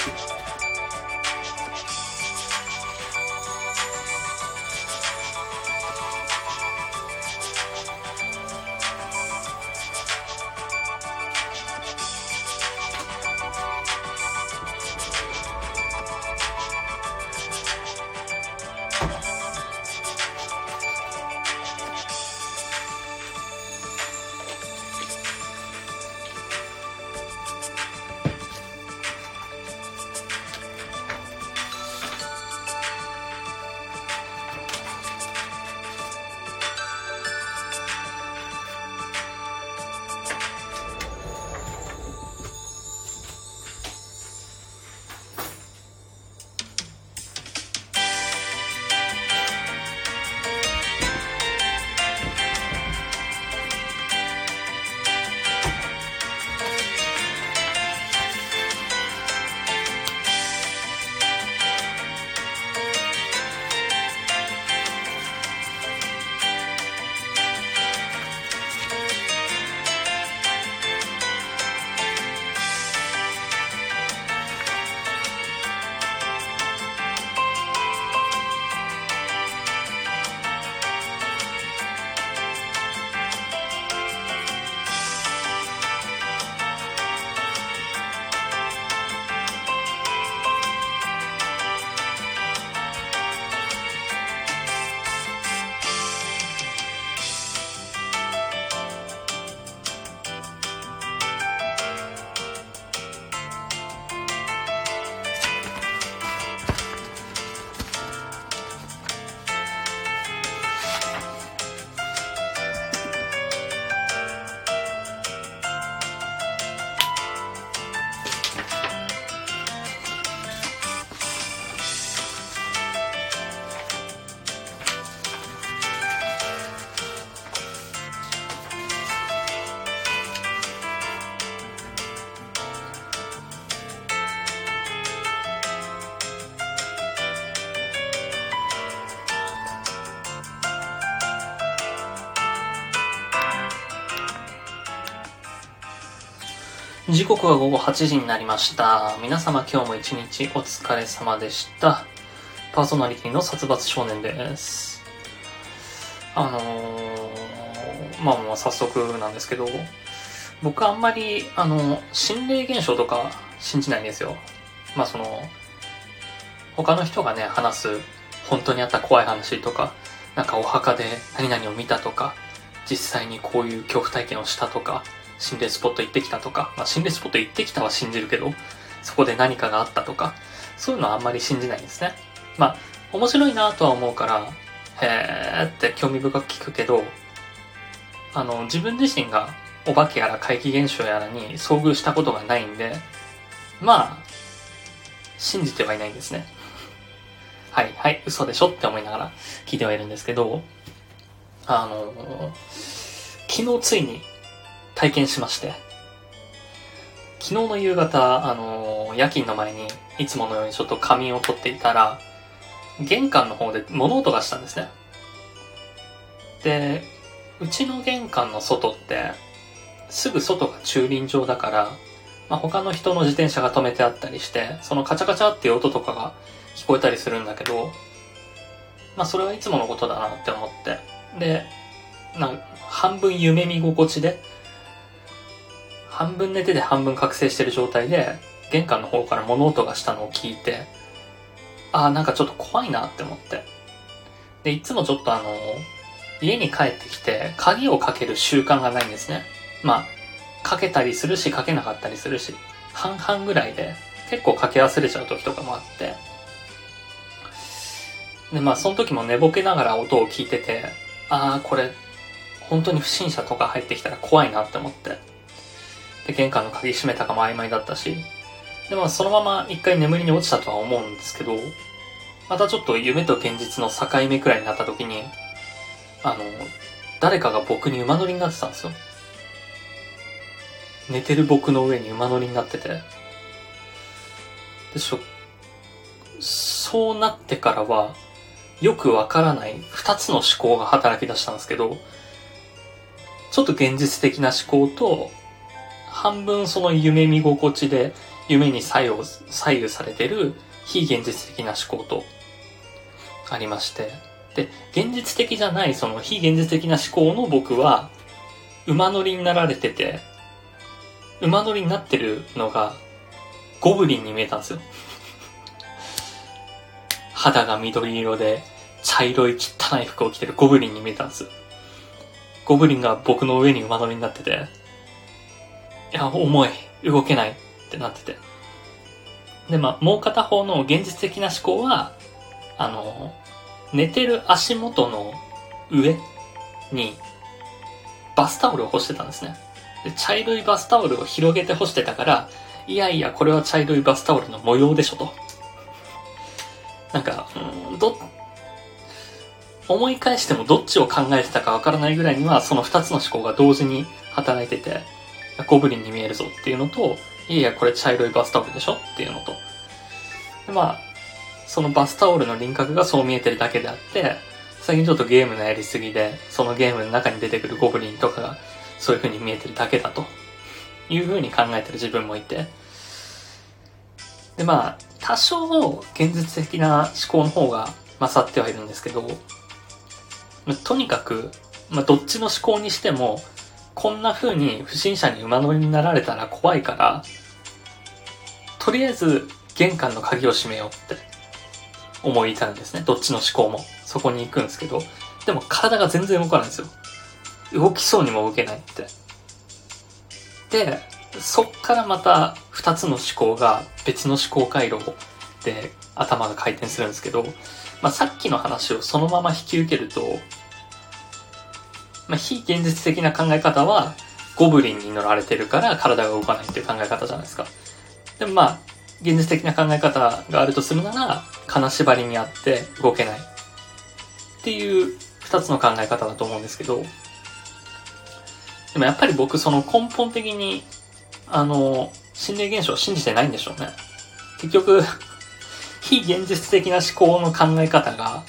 switch. 時刻は午後8時になりました。皆様今日も一日お疲れ様でした。パーソナリティの殺伐少年です。あのー、まあもう早速なんですけど、僕あんまり、あの、心霊現象とか信じないんですよ。まあその、他の人がね、話す本当にあった怖い話とか、なんかお墓で何々を見たとか、実際にこういう恐怖体験をしたとか、心霊スポット行ってきたとか、まあ、心霊スポット行ってきたは信じるけど、そこで何かがあったとか、そういうのはあんまり信じないんですね。まあ、面白いなとは思うから、へーって興味深く聞くけど、あの、自分自身がお化けやら怪奇現象やらに遭遇したことがないんで、まあ、信じてはいないんですね。はい、はい、嘘でしょって思いながら聞いてはいるんですけど、あの、昨日ついに体験しまして、昨日の夕方、あの、夜勤の前にいつものようにちょっと仮眠を取っていたら、玄関の方で物音がしたんですね。で、うちの玄関の外って、すぐ外が駐輪場だから、まあ、他の人の自転車が止めてあったりして、そのカチャカチャっていう音とかが聞こえたりするんだけど、まあそれはいつものことだなって思って。で、な半分夢見心地で、半分寝てて半分覚醒してる状態で、玄関の方から物音がしたのを聞いて、ああ、なんかちょっと怖いなって思って。で、いつもちょっとあの、家に帰ってきて、鍵をかける習慣がないんですね。まあ、かけたりするし、かけなかったりするし、半々ぐらいで、結構かけ忘れちゃう時とかもあって。で、まあ、その時も寝ぼけながら音を聞いてて、ああ、これ、本当に不審者とか入ってきたら怖いなって思って。で、玄関の鍵閉めたかも曖昧だったし、でもそのまま一回眠りに落ちたとは思うんですけど、またちょっと夢と現実の境目くらいになった時に、あの、誰かが僕に馬乗りになってたんですよ。寝てる僕の上に馬乗りになってて。でしょ、そうなってからは、よくわからない二つの思考が働き出したんですけど、ちょっと現実的な思考と、半分その夢見心地で夢に左右左右されてる非現実的な思考とありまして。で、現実的じゃないその非現実的な思考の僕は馬乗りになられてて、馬乗りになってるのがゴブリンに見えたんですよ。肌が緑色で茶色い汚い服を着てるゴブリンに見えたんです。ゴブリンが僕の上に馬乗りになってて、いや、重い。動けない。ってなってて。で、まあ、もう片方の現実的な思考は、あの、寝てる足元の上に、バスタオルを干してたんですね。で、茶色いバスタオルを広げて干してたから、いやいや、これは茶色いバスタオルの模様でしょと。なんか、うん、ど、思い返してもどっちを考えてたかわからないぐらいには、その二つの思考が同時に働いてて、ゴブリンに見えるぞっていうのと、いやいや、これ茶色いバスタオルでしょっていうのと。でまあ、そのバスタオルの輪郭がそう見えてるだけであって、最近ちょっとゲームのやりすぎで、そのゲームの中に出てくるゴブリンとかがそういう風に見えてるだけだという風に考えてる自分もいて。でまあ、多少現実的な思考の方が勝ってはいるんですけど、とにかく、まあどっちの思考にしても、こんな風に不審者に馬乗りになられたら怖いから、とりあえず玄関の鍵を閉めようって思い至るんですね。どっちの思考も。そこに行くんですけど、でも体が全然動かないんですよ。動きそうにも動けないって。で、そっからまた二つの思考が別の思考回路で頭が回転するんですけど、まあ、さっきの話をそのまま引き受けると、まあ、非現実的な考え方は、ゴブリンに乗られてるから体が動かないっていう考え方じゃないですか。でもまあ、現実的な考え方があるとするなら、金縛りにあって動けない。っていう二つの考え方だと思うんですけど、でもやっぱり僕その根本的に、あの、心霊現象を信じてないんでしょうね。結局、非現実的な思考の考え方が、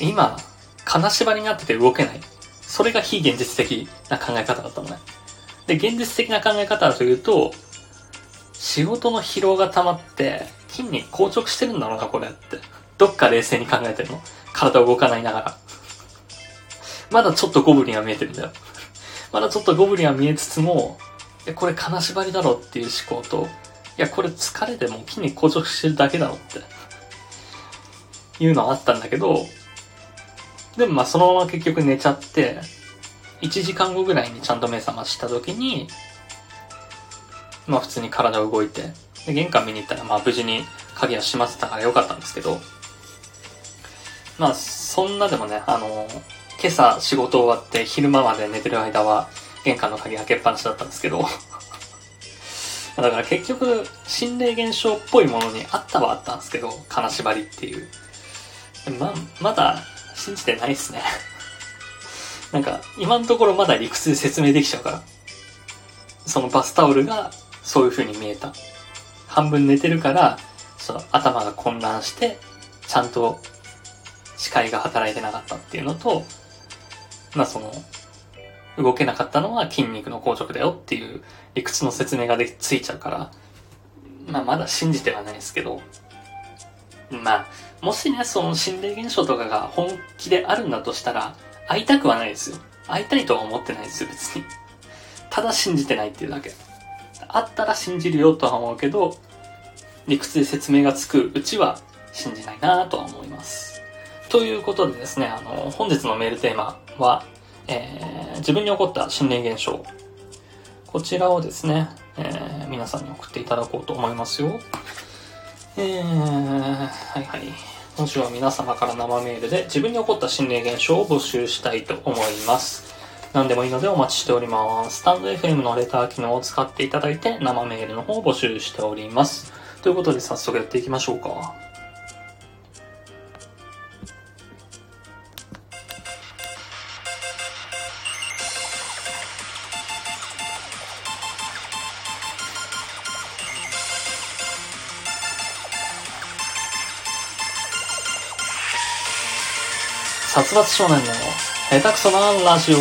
今、金縛りになってて動けない。それが非現実的な考え方だったのね。で、現実的な考え方だというと、仕事の疲労が溜まって、筋肉硬直してるんだろうな、これって。どっか冷静に考えてるの？体動かないながら。まだちょっとゴブリンは見えてるんだよ。まだちょっとゴブリンは見えつつも、いや、これ金縛りだろっていう思考と、いや、これ疲れても筋肉硬直してるだけだろって。いうのはあったんだけど、でもまあそのまま結局寝ちゃって、1時間後ぐらいにちゃんと目覚ました時に、まあ普通に体動いて、で玄関見に行ったらまあ無事に鍵は閉まってたからよかったんですけど、まあそんなでもね、あの、今朝仕事終わって昼間まで寝てる間は玄関の鍵開けっぱなしだったんですけど、だから結局心霊現象っぽいものにあったはあったんですけど、金縛りっていう。ま、まだ信じてないですね。なんか、今のところまだ理屈で説明できちゃうから。そのバスタオルがそういう風に見えた。半分寝てるから、そう、頭が混乱して、ちゃんと視界が働いてなかったっていうのと、まあその、動けなかったのは筋肉の硬直だよっていう理屈の説明がでついちゃうから、まあまだ信じてはないですけど、まあ、もしね、その心霊現象とかが本気であるんだとしたら、会いたくはないですよ。会いたいとは思ってないですよ、別に。ただ信じてないっていうだけ。あったら信じるよとは思うけど、理屈で説明がつくうちは信じないなとは思います。ということでですね、あの、本日のメールテーマは、えー、自分に起こった心霊現象。こちらをですね、えー、皆さんに送っていただこうと思いますよ。えー、はいはい。今週は皆様から生メールで自分に起こった心霊現象を募集したいと思います。何でもいいのでお待ちしております。スタンド FM のレター機能を使っていただいて生メールの方を募集しております。ということで早速やっていきましょうか。殺伐少年の下手くそなラジオ。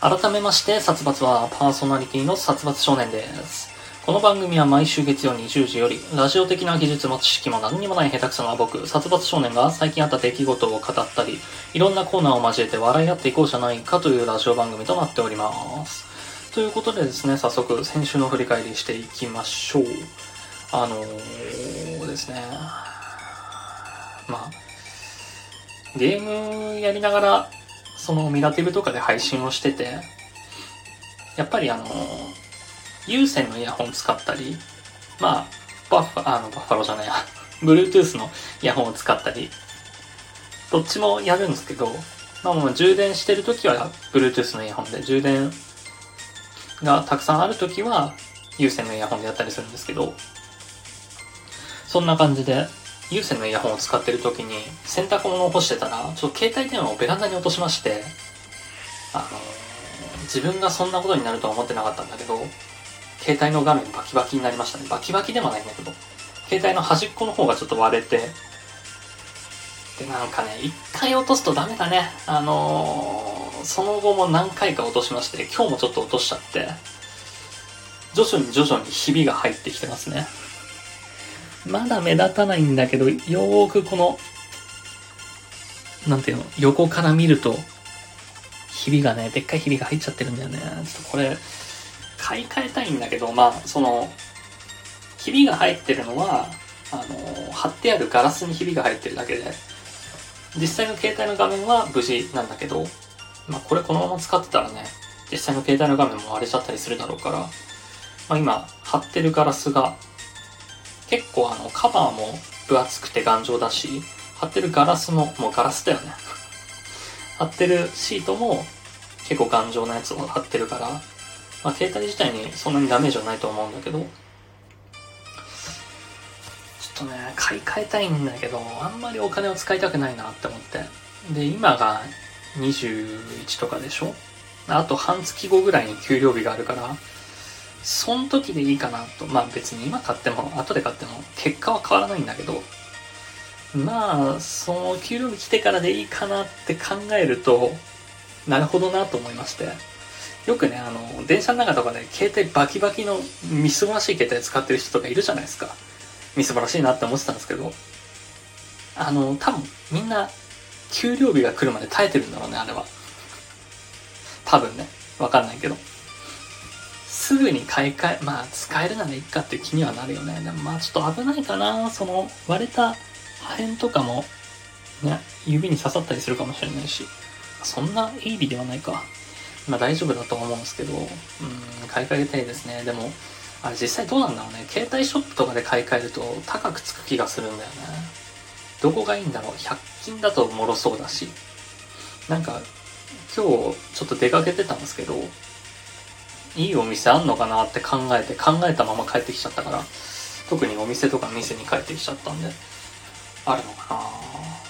改めまして、殺伐はパーソナリティの殺伐少年です。この番組は毎週月曜20時より、ラジオ的な技術も知識も何にもない下手くそな僕、殺伐少年が最近あった出来事を語ったり、いろんなコーナーを交えて笑い合っていこうじゃないかというラジオ番組となっております。ということでですね、早速先週の振り返りしていきましょう。あのー、ですね、まあ、ゲームやりながら、そのミラティブとかで配信をしてて、やっぱりあのー、有線のイヤホン使ったり、まあ、バッファ、あの、バッファローじゃないや、Bluetooth のイヤホンを使ったり、どっちもやるんですけど、まあもう充電してるときは Bluetooth のイヤホンで、充電がたくさんあるときは有線のイヤホンでやったりするんですけど、そんな感じで、有線のイヤホンを使ってる時に、洗濯物を干してたら、ちょっと携帯電話をベランダに落としまして、あの、自分がそんなことになるとは思ってなかったんだけど、携帯の画面バキバキになりましたね。バキバキでもないんだけど、携帯の端っこの方がちょっと割れて、で、なんかね、一回落とすとダメだね。あのー、その後も何回か落としまして、今日もちょっと落としちゃって、徐々に徐々にひびが入ってきてますね。まだ目立たないんだけど、よーくこの、なんていうの、横から見ると、ひびがね、でっかいひびが入っちゃってるんだよね。ちょっとこれ、買い替えたいんだけど、まあ、その、ひびが入ってるのは、あの、貼ってあるガラスにひびが入ってるだけで、実際の携帯の画面は無事なんだけど、まあ、これこのまま使ってたらね、実際の携帯の画面も割れちゃったりするだろうから、まあ、今、貼ってるガラスが結構あのカバーも分厚くて頑丈だし、貼ってるガラスも、もうガラスだよね。貼ってるシートも結構頑丈なやつを貼ってるから、まあ携帯自体にそんなにダメージはないと思うんだけど、ちょっとね、買い替えたいんだけど、あんまりお金を使いたくないなって思って。で、今が21とかでしょ？あと半月後ぐらいに給料日があるから、その時でいいかなと。まあ別に今買っても、後で買っても、結果は変わらないんだけど、まあ、その給料日来てからでいいかなって考えると、なるほどなと思いまして。よくね、あの、電車の中とかで携帯バキバキのみすぼらしい携帯使ってる人とかいるじゃないですか。みすぼらしいなって思ってたんですけど、あの、多分みんな給料日が来るまで耐えてるんだろうね、あれは。多分ね。わかんないけど。すぐに買い替え、まあ使えるならいいかっていう気にはなるよね。でもまあちょっと危ないかな。その割れた破片とかもね、指に刺さったりするかもしれないし。そんな鋭利ではないか。まあ大丈夫だと思うんですけど、うん、買い替えたいですね。でも、あれ実際どうなんだろうね。携帯ショップとかで買い替えると高くつく気がするんだよね。どこがいいんだろう ?100 均だと脆そうだし。なんか、今日ちょっと出かけてたんですけど、いいお店あんのかなって考えて、考えたまま帰ってきちゃったから、特にお店とか店に帰ってきちゃったんで、あるのかな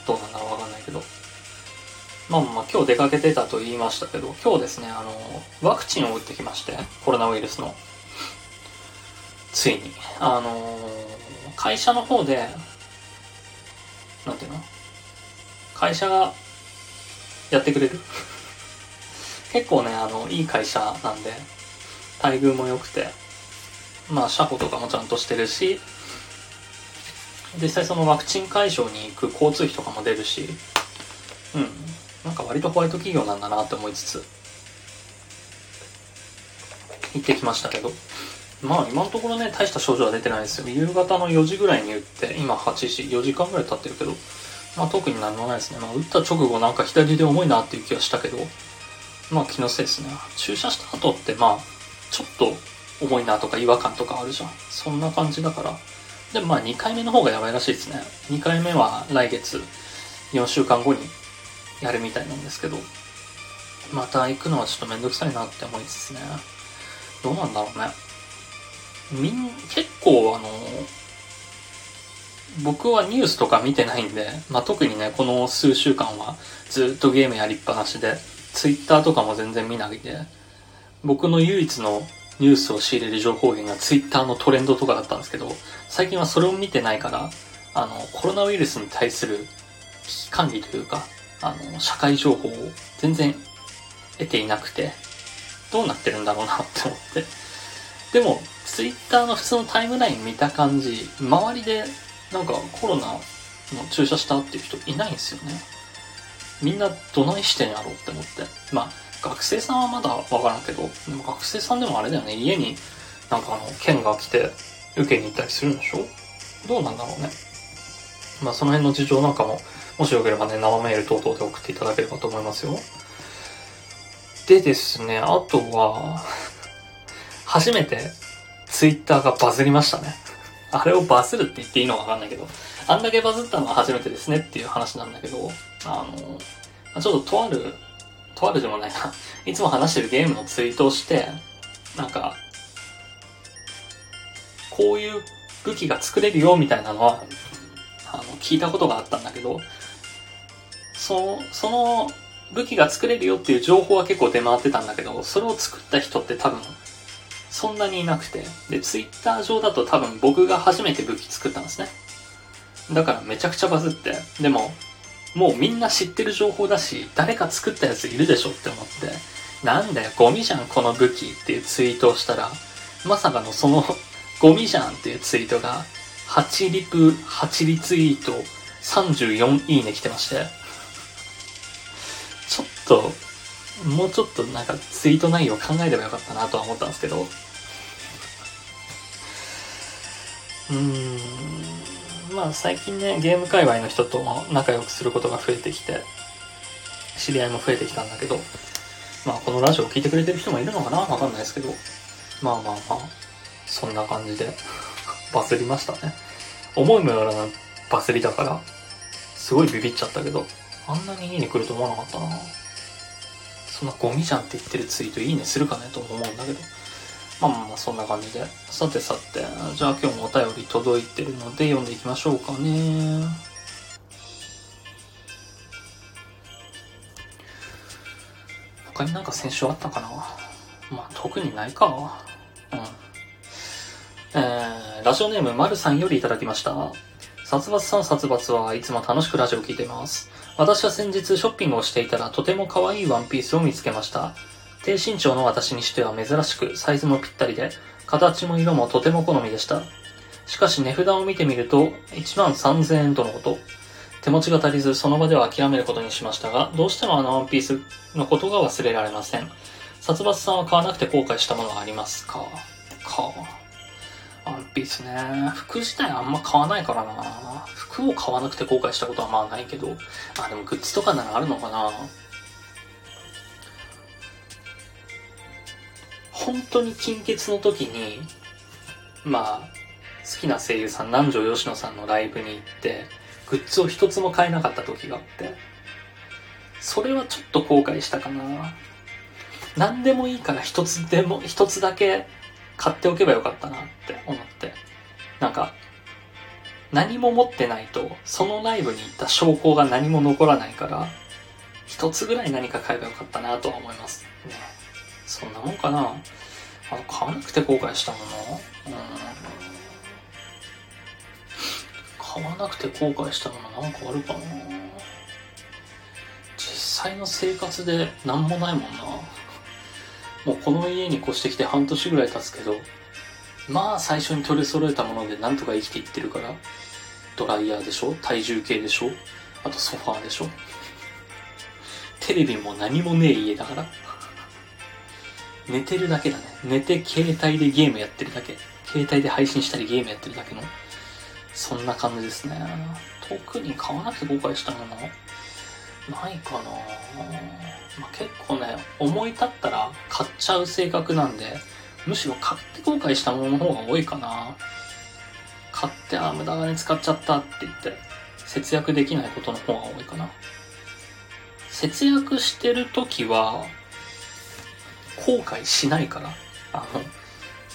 どうなんだろうわかんないけど。まあまあ今日出かけてたと言いましたけど、今日ですね、あの、ワクチンを打ってきまして、コロナウイルスの。ついに。あの会社の方で、なんていうの？会社がやってくれる？結構ね、あの、いい会社なんで、待遇も良くて、まあ、車庫とかもちゃんとしてるし、実際そのワクチン会場に行く交通費とかも出るし、うん。なんか割とホワイト企業なんだなって思いつつ、行ってきましたけど、まあ今のところね、大した症状は出てないですよ。夕方の4時ぐらいに打って、今8時、4時間ぐらい経ってるけど、まあ特に何もないですね。まあ打った直後なんか左で重いなっていう気がしたけど、まあ気のせいですね。注射した後ってまあ、ちょっと重いなとか違和感とかあるじゃん。そんな感じだから。でもまあ2回目の方がやばいらしいですね。2回目は来月4週間後にやるみたいなんですけど、また行くのはちょっとめんどくさいなって思いつつね。どうなんだろうね。みん、結構あの、僕はニュースとか見てないんで、まあ、特にね、この数週間はずっとゲームやりっぱなしで、ツイッターとかも全然見ないで、僕の唯一のニュースを仕入れる情報源がツイッターのトレンドとかだったんですけど、最近はそれを見てないから、あの、コロナウイルスに対する危機管理というか、あの、社会情報を全然得ていなくて、どうなってるんだろうなって思って。でも、ツイッターの普通のタイムライン見た感じ、周りでなんかコロナの注射したっていう人いないんですよね。みんなどないしてんやろうって思って。まあ、学生さんはまだわからんけど、でも学生さんでもあれだよね、家になんかあの、県が来て受けに行ったりするんでしょ？どうなんだろうね。まあその辺の事情なんかも、もしよければね、生メール等々で送っていただければと思いますよ。でですね、あとは、初めてツイッターがバズりましたね。あれをバズるって言っていいのかわかんないけど、あんだけバズったのは初めてですねっていう話なんだけど、あの、ちょっととある、とあるでもないな、いつも話してるゲームのツイートをして、なんか、こういう武器が作れるよみたいなのは、あの、聞いたことがあったんだけど、そのその武器が作れるよっていう情報は結構出回ってたんだけど、それを作った人って多分そんなにいなくて。で、ツイッター上だと多分僕が初めて武器作ったんですね。だからめちゃくちゃバズって。でも、もうみんな知ってる情報だし、誰か作ったやついるでしょって思って、なんだよ、ゴミじゃん、この武器っていうツイートをしたら、まさかのその ゴミじゃんっていうツイートが、8リプ、8リツイート、34いいね来てまして、ちょっと、もうちょっとなんかツイート内容考えればよかったなとは思ったんですけど、うーん、まあ最近ね、ゲーム界隈の人と仲良くすることが増えてきて、知り合いも増えてきたんだけど、まあこのラジオを聞いてくれてる人もいるのかな？わかんないですけど、まあまあまあ、そんな感じで バズりましたね。思いもよらないバズりだから、すごいビビっちゃったけど、あんなにいいね来ると思わなかったなそんなゴミじゃんって言ってるツイートいいねするかね？と思うんだけど。まあまあそんな感じで。さてさて、じゃあ今日もお便り届いてるので読んでいきましょうかね。他になんか先週あったかな？まあ特にないか。うん。えー、ラジオネームまるさんよりいただきました。殺伐さん殺伐はいつも楽しくラジオを聞いてます。私は先日ショッピングをしていたらとても可愛いワンピースを見つけました。低身長の私にしては珍しくサイズもぴったりで、形も色もとても好みでした。しかし値札を見てみると1万3000円とのこと。手持ちが足りずその場では諦めることにしましたが、どうしてもあのワンピースのことが忘れられません。殺伐さんは買わなくて後悔したものはありますか？か。ワンピースね。服自体あんま買わないからな。服を買わなくて後悔したことはまあないけど。あ、でもグッズとかならあるのかな。本当に金欠の時に、まあ、好きな声優さん、南條吉野さんのライブに行って、グッズを一つも買えなかった時があって、それはちょっと後悔したかな。何でもいいから一つでも、一つだけ買っておけばよかったなって思って。なんか、何も持ってないと、そのライブに行った証拠が何も残らないから、一つぐらい何か買えばよかったなとは思います。ね。そんなもんかな。あの、買わなくて後悔したもの？うん。買わなくて後悔したものなんかあるかな？実際の生活で何もないもんな。もうこの家に越してきて半年ぐらい経つけど、まあ最初に取り揃えたものでなんとか生きていってるから、ドライヤーでしょ？体重計でしょ？あとソファーでしょ？テレビも何もねえ家だから。寝てるだけだね。寝て携帯でゲームやってるだけ。携帯で配信したりゲームやってるだけの。そんな感じですね。特に買わなくて後悔したものないかなまあ、結構ね、思い立ったら買っちゃう性格なんで、むしろ買って後悔したものの方が多いかな。買って、あ、無駄金使っちゃったって言って、節約できないことの方が多いかな。節約してる時は、後悔しないから。あの、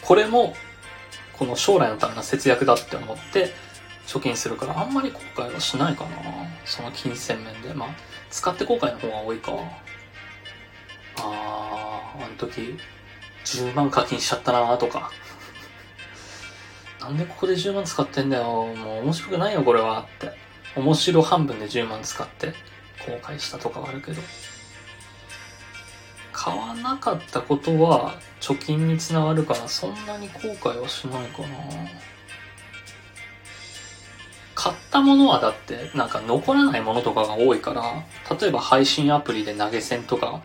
これも、この将来のための節約だって思って、貯金するから、あんまり後悔はしないかな。その金銭面で。まあ、使って後悔の方が多いか。あー、あの時、10万課金しちゃったなとか。なんでここで10万使ってんだよ。もう面白くないよ、これは。って。面白半分で10万使って後悔したとかはあるけど。買わなかったことは貯金につながるからそんなに後悔はしないかな。買ったものはだってなんか残らないものとかが多いから、例えば配信アプリで投げ銭とか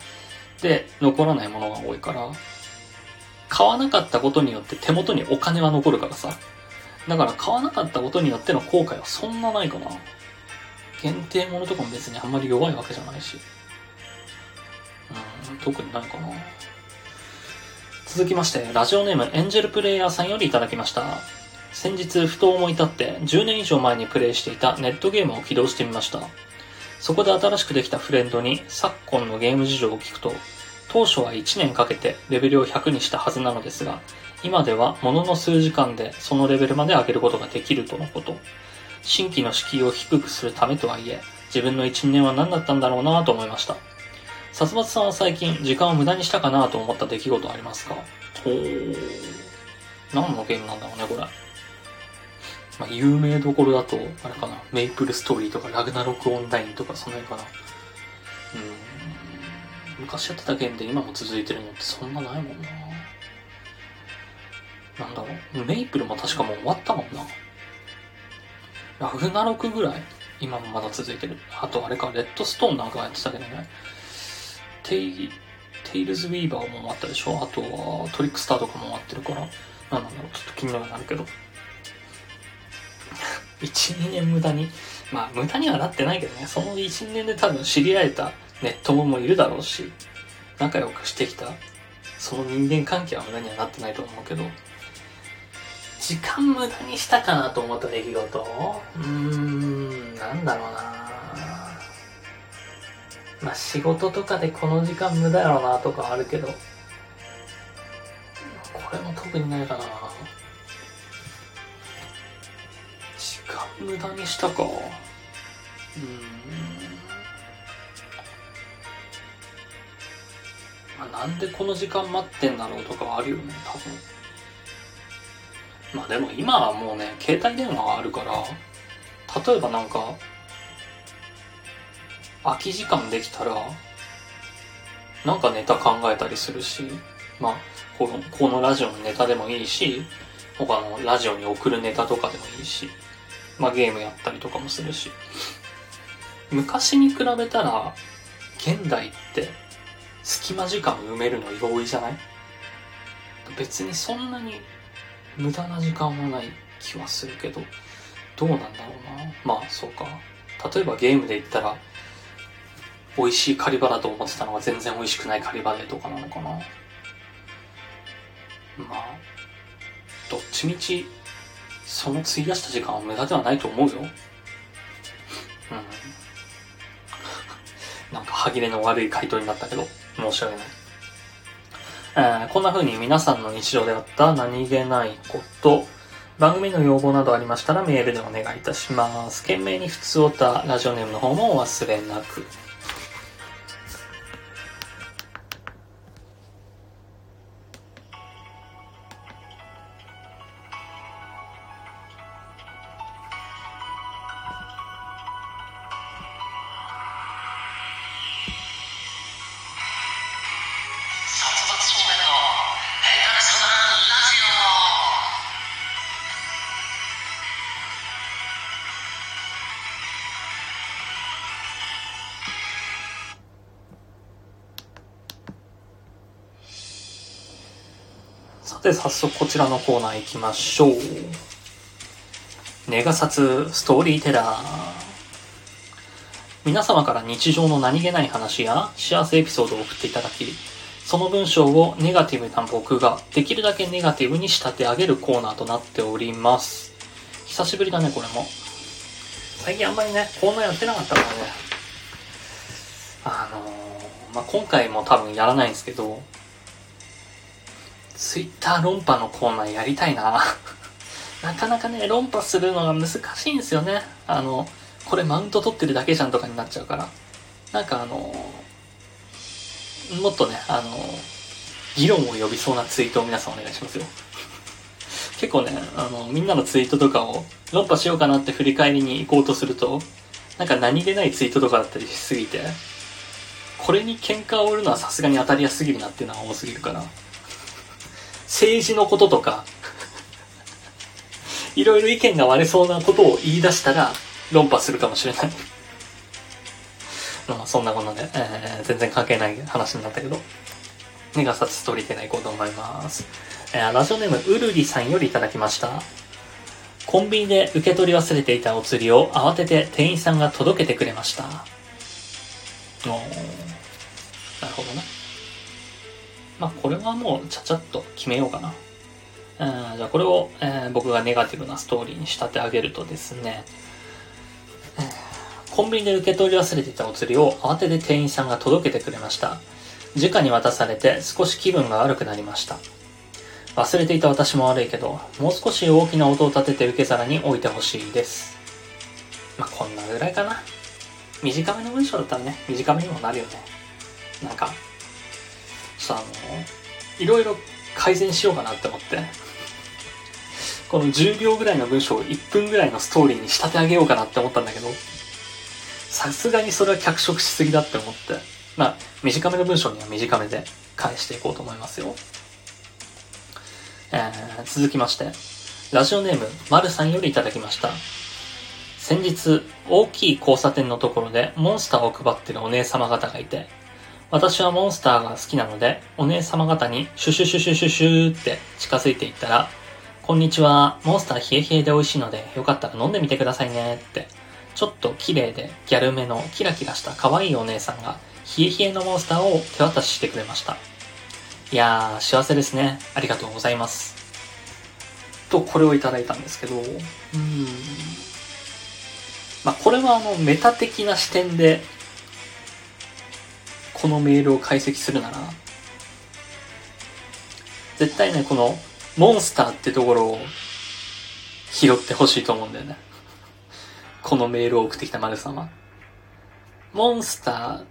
で残らないものが多いから、買わなかったことによって手元にお金は残るからさ。だから買わなかったことによっての後悔はそんなないかな。限定ものとかも別にあんまり弱いわけじゃないし。特にないかな。続きまして、ラジオネームエンジェルプレイヤーさんよりいただきました。先日、ふと思い立って10年以上前にプレイしていたネットゲームを起動してみました。そこで新しくできたフレンドに昨今のゲーム事情を聞くと、当初は1年かけてレベルを100にしたはずなのですが、今ではものの数時間でそのレベルまで上げることができるとのこと。新規の敷居を低くするためとはいえ、自分の1年は何だったんだろうなと思いました。殺伐さんは最近時間を無駄にしたかなと思った出来事ありますか？おー。何のゲームなんだろうね、これ。まあ、有名どころだと、あれかな、メイプルストーリーとかラグナロクオンラインとかその辺かな。うん。昔やってたゲームで今も続いてるのってそんなないもんな。なんだろう。メイプルも確かもう終わったもんな。ラグナロクぐらい？今もまだ続いてる。あとあれか、レッドストーンなんかやってたけどね。テイ、テイルズウィーバーもあったでしょ？あとはトリックスターとかも終わってるから、な？んなんだろう、ちょっと気にはなるけど。1、2年無駄に？まあ無駄にはなってないけどね、その1、2年で多分知り合えたネットももいるだろうし、仲良くしてきた、その人間関係は無駄にはなってないと思うけど、時間無駄にしたかなと思った出来事？うーん、なんだろうな。まあ仕事とかでこの時間無駄やろなとかあるけど、これも特にないかな時間無駄にしたか。うーん。まあなんでこの時間待ってんだろうとかあるよね、多分。まあでも今はもうね、携帯電話があるから、例えばなんか、空き時間できたら、なんかネタ考えたりするし、まあ、この、このラジオのネタでもいいし、他のラジオに送るネタとかでもいいし、まあゲームやったりとかもするし。昔に比べたら、現代って隙間時間埋めるの容易じゃない？別にそんなに無駄な時間はない気はするけど、どうなんだろうな。まあそうか。例えばゲームで言ったら、美味しい狩り場だと思ってたのが全然美味しくない狩り場でとかなのかな。まあ、どっちみち、その費やした時間は無駄ではないと思うよ。うん。なんか歯切れの悪い回答になったけど、申し訳ない。えー、こんな風に皆さんの日常であった何気ないこと、番組の要望などありましたらメールでお願いいたします。懸命に普通おたラジオネームの方もお忘れなく。さて、早速こちらのコーナー行きましょう。ネガサツストーリーテラー。皆様から日常の何気ない話や幸せエピソードを送っていただき、その文章をネガティブな僕ができるだけネガティブに仕立て上げるコーナーとなっております。久しぶりだね、これも。最近あんまりね、コーナーやってなかったからね。あのー、まあ、今回も多分やらないんですけど、ツイッター論破のコーナーやりたいな。なかなかね、論破するのが難しいんですよね。あの、これマウント取ってるだけじゃんとかになっちゃうから。なんかあの、もっとね、あの、議論を呼びそうなツイートを皆さんお願いしますよ。結構ね、あの、みんなのツイートとかを論破しようかなって振り返りに行こうとすると、なんか何気ないツイートとかだったりしすぎて、これに喧嘩を売るのはさすがに当たりやすすぎるなっていうのは多すぎるから。政治のこととか、いろいろ意見が割れそうなことを言い出したら論破するかもしれない。まあそんなこんなで、えー、全然関係ない話になったけど、ネガサツストーリーテナ行こうと思います。えー、ラジオネームうるりさんよりいただきました。コンビニで受け取り忘れていたお釣りを慌てて店員さんが届けてくれました。おなるほどね。まあ、これはもうちゃちゃっと決めようかな。うん、じゃあこれを、えー、僕がネガティブなストーリーに仕立て上げるとですね、コンビニで受け取り忘れていたお釣りを慌てて店員さんが届けてくれました。直に渡されて少し気分が悪くなりました。忘れていた私も悪いけど、もう少し大きな音を立てて受け皿に置いてほしいです。まあ、こんなぐらいかな。短めの文章だったらね、短めにもなるよね。なんか、さ、あの、いろいろ改善しようかなって思って、この10秒ぐらいの文章を1分ぐらいのストーリーに仕立て上げようかなって思ったんだけど、さすがにそれは脚色しすぎだって思って、まあ、短めの文章には短めで返していこうと思いますよ。えー、続きまして、ラジオネーム、まるさんよりいただきました。先日、大きい交差点のところでモンスターを配ってるお姉様方がいて、私はモンスターが好きなので、お姉様方にシュシュシュシュシュシュって近づいていったら、こんにちは、モンスター冷え冷えで美味しいので、よかったら飲んでみてくださいねって、ちょっと綺麗でギャルめのキラキラした可愛いお姉さんが、冷え冷えのモンスターを手渡ししてくれました。いやー、幸せですね。ありがとうございます。と、これをいただいたんですけど、うん。まあ、これはあの、メタ的な視点でこのメールを解析するなら、絶対ね、このモンスターってところを拾ってほしいと思うんだよね。このメールを送ってきた丸様。モンスターっ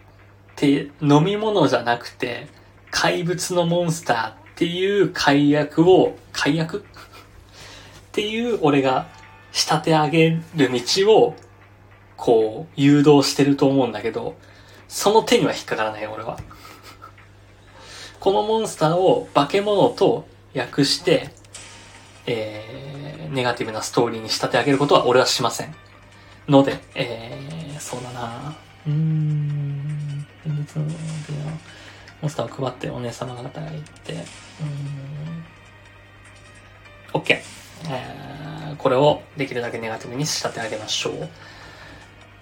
て飲み物じゃなくて、怪物のモンスターっていう解約を、解約？っていう俺が仕立て上げる道を、こう、誘導してると思うんだけど、その手には引っかからない、俺は。このモンスターを化け物と訳して、えー、ネガティブなストーリーに仕立て上げることは俺はしません。ので、えー、そうだなうーん、モンスターを配ってお姉様方がいて、うーん、OK。えー、これをできるだけネガティブに仕立て上げましょう。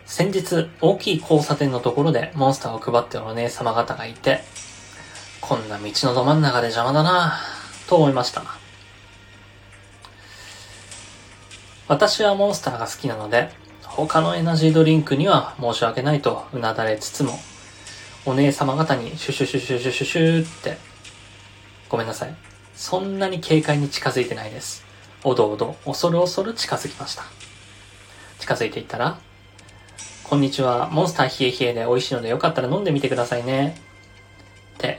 先日、大きい交差点のところでモンスターを配ってるお姉様方がいて、こんな道のど真ん中で邪魔だなぁと思いました。私はモンスターが好きなので、他のエナジードリンクには申し訳ないとうなだれつつも、お姉様方にシュシュシュシュシュシュシュって、ごめんなさい。そんなに軽快に近づいてないです。おどおど、恐る恐る近づきました。近づいていったら、こんにちは、モンスター冷え冷えで美味しいのでよかったら飲んでみてくださいね。って、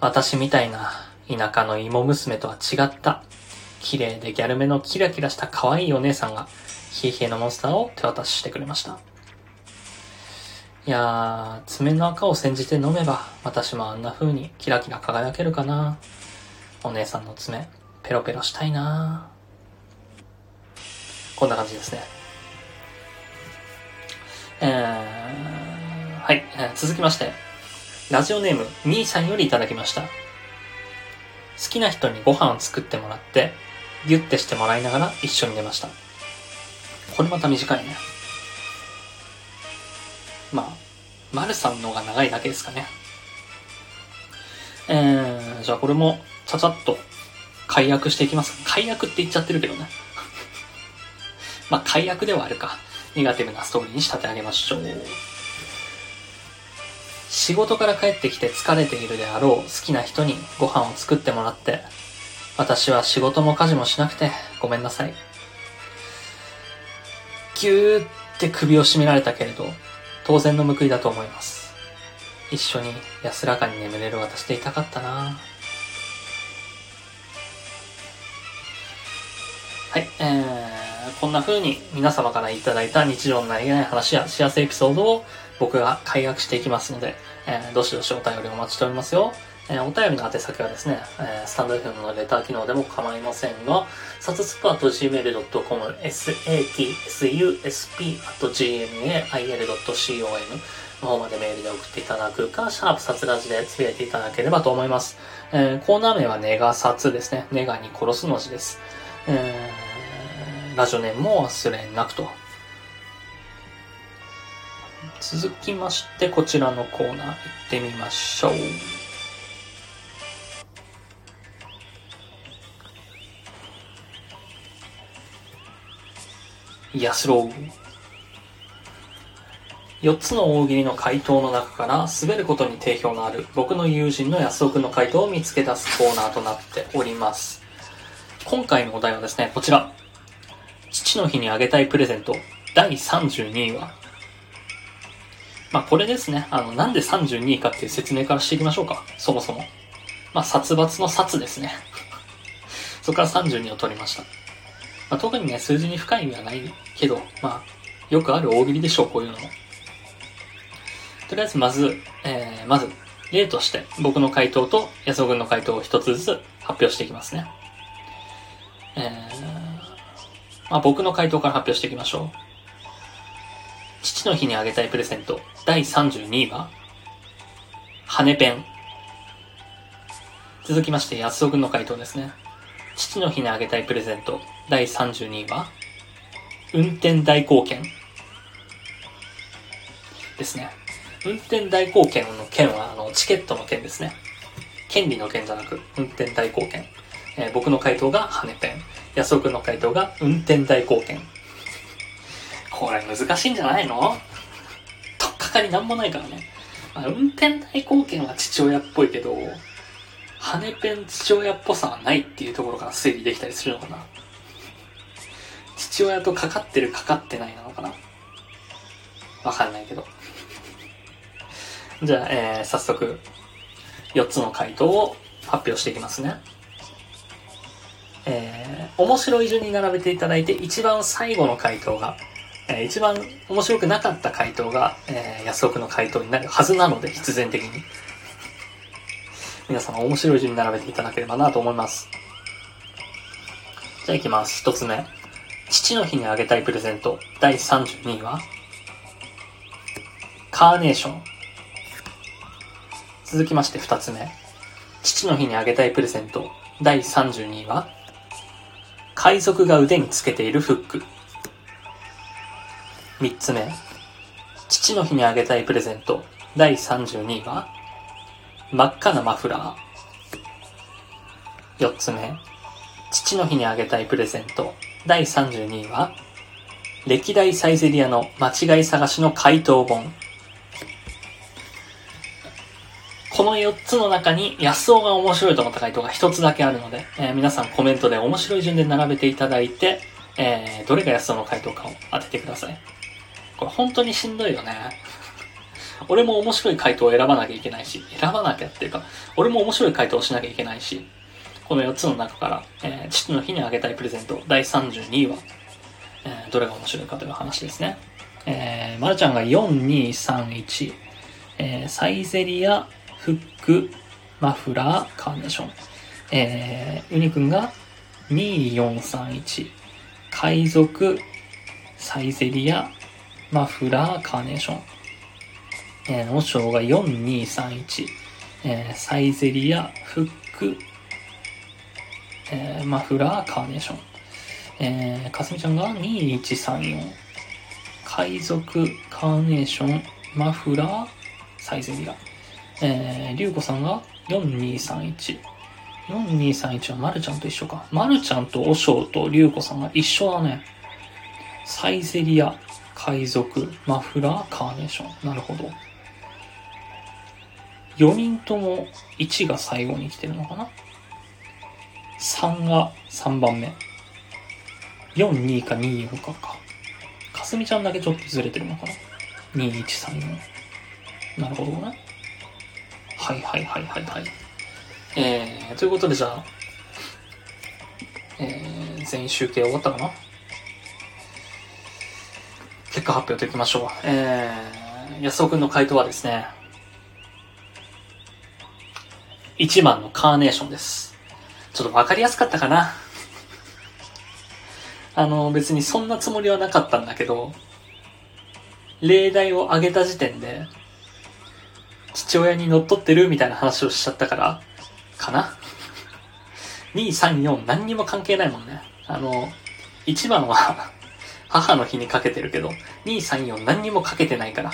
私みたいな田舎の芋娘とは違った、綺麗でギャルめのキラキラした可愛いお姉さんが、冷え冷えのモンスターを手渡ししてくれました。いやー、爪の赤を煎じて飲めば、私もあんな風にキラキラ輝けるかな。お姉さんの爪、ペロペロしたいなこんな感じですね。えー、はい、えー、続きまして、ラジオネーム、みーさんよりいただきました。好きな人にご飯を作ってもらって、ギュッてしてもらいながら一緒に寝ました。これまた短いね。まあ、丸さんの方が長いだけですかね。えー、じゃあこれも、ちゃちゃっと、解約していきます。解約って言っちゃってるけどね。まあ、解約ではあるか。ネガティブなストーリーに仕立て上げましょう。仕事から帰ってきて疲れているであろう好きな人にご飯を作ってもらって、私は仕事も家事もしなくてごめんなさい。ぎゅーって首を絞められたけれど、当然の報いだと思います。一緒に安らかに眠れる私でいたかったなはい、えー、こんな風に皆様からいただいた日常の何気ない話や幸せエピソードを僕が解約していきますので、えー、どしどしお便りお待ちしておりますよ。えー、お便りの宛先はですね、えー、スタンド FM のレター機能でも構いませんが、サツスプ .gmail.com、satsusp.gmail.com の方までメールで送っていただくか、シャープサツラジでつぶやいていただければと思います。えー、コーナー名はネガサツですね。ネガに殺すの字です。えー、ラジオネームも忘れなくと。続きまして、こちらのコーナー行ってみましょう。安郎。4つの大喜利の回答の中から滑ることに定評のある僕の友人の安尾くんの回答を見つけ出すコーナーとなっております。今回のお題はですね、こちら。父の日にあげたいプレゼント第32位はまあこれですね、あの、なんで32位かっていう説明からしていきましょうか。そもそも。まあ殺伐の殺ですね。そこから32を取りました。まあ、特にね、数字に深い意味はないけど、まあ、よくある大喜利でしょう、こういうのも。とりあえず、まず、えー、まず、例として、僕の回答と安尾君の回答を一つずつ発表していきますね。えー、まあ、僕の回答から発表していきましょう。父の日にあげたいプレゼント、第32位は、羽ペン。続きまして、安尾君の回答ですね。父の日にあげたいプレゼント、第32位は、運転代行券ですね。運転代行券の券は、あの、チケットの券ですね。権利の券じゃなく、運転代行券。えー、僕の回答が羽ペン。安尾くんの回答が運転代行券。これ難しいんじゃないの？とっかかりなんもないからね。まあ、運転代行券は父親っぽいけど、羽ペン父親っぽさはないっていうところから推理できたりするのかな。父親とかかってるかかってないなのかな。わかんないけど。じゃあ、えー、早速、4つの回答を発表していきますね。えー、面白い順に並べていただいて、一番最後の回答が、えー、一番面白くなかった回答が、えー、安岡の回答になるはずなので、必然的に。皆様面白い順に並べていただければなと思います。じゃあ行きます。一つ目。父の日にあげたいプレゼント。第32位はカーネーション。続きまして二つ目。父の日にあげたいプレゼント。第32位は海賊が腕につけているフック。三つ目。父の日にあげたいプレゼント。第32位は真っ赤なマフラー。四つ目。父の日にあげたいプレゼント第32位は、歴代サイゼリアの間違い探しの回答本。この4つの中に安尾が面白いと思った回答が1つだけあるので、えー、皆さんコメントで面白い順で並べていただいて、えー、どれが安尾の回答かを当ててください。これ本当にしんどいよね。俺も面白い回答を選ばなきゃいけないし、選ばなきゃっていうか、俺も面白い回答をしなきゃいけないし、この4つの中から、えー、父の日にあげたいプレゼント第32位は、えー、どれが面白いかという話ですね。えー、まるちゃんが4231、えー、サイゼリア、フック、マフラー、カーネーション。えー、ユニくんが2431、海賊、サイゼリア、マフラー、カーネーション。えー、のしょうが4231、えー、サイゼリア、フック、えー、マフラー、カーネーション。えー、かすみちゃんが2134。海賊、カーネーション、マフラー、サイゼリア。えー、りゅうこさんが4231。4231はまるちゃんと一緒か。まるちゃんとおしょうとりゅうこさんが一緒だね。サイゼリア、海賊、マフラー、カーネーション。なるほど。4人とも1が最後に来てるのかな？3が3番目。4、2か2、4かか。かすみちゃんだけちょっとずれてるのかな ?2、1、3、4。なるほどね。はいはいはいはいはい。えー、ということでじゃあ、えー、全員集計終わったかな？結果発表といきましょう。えー、安尾くんの回答はですね、1番のカーネーションです。ちょっとわかりやすかったかな？あの、別にそんなつもりはなかったんだけど、例題を挙げた時点で、父親に乗っ取ってるみたいな話をしちゃったから、かな ?2、3、4何にも関係ないもんね。あの、1番は母の日にかけてるけど、2、3、4何にもかけてないから。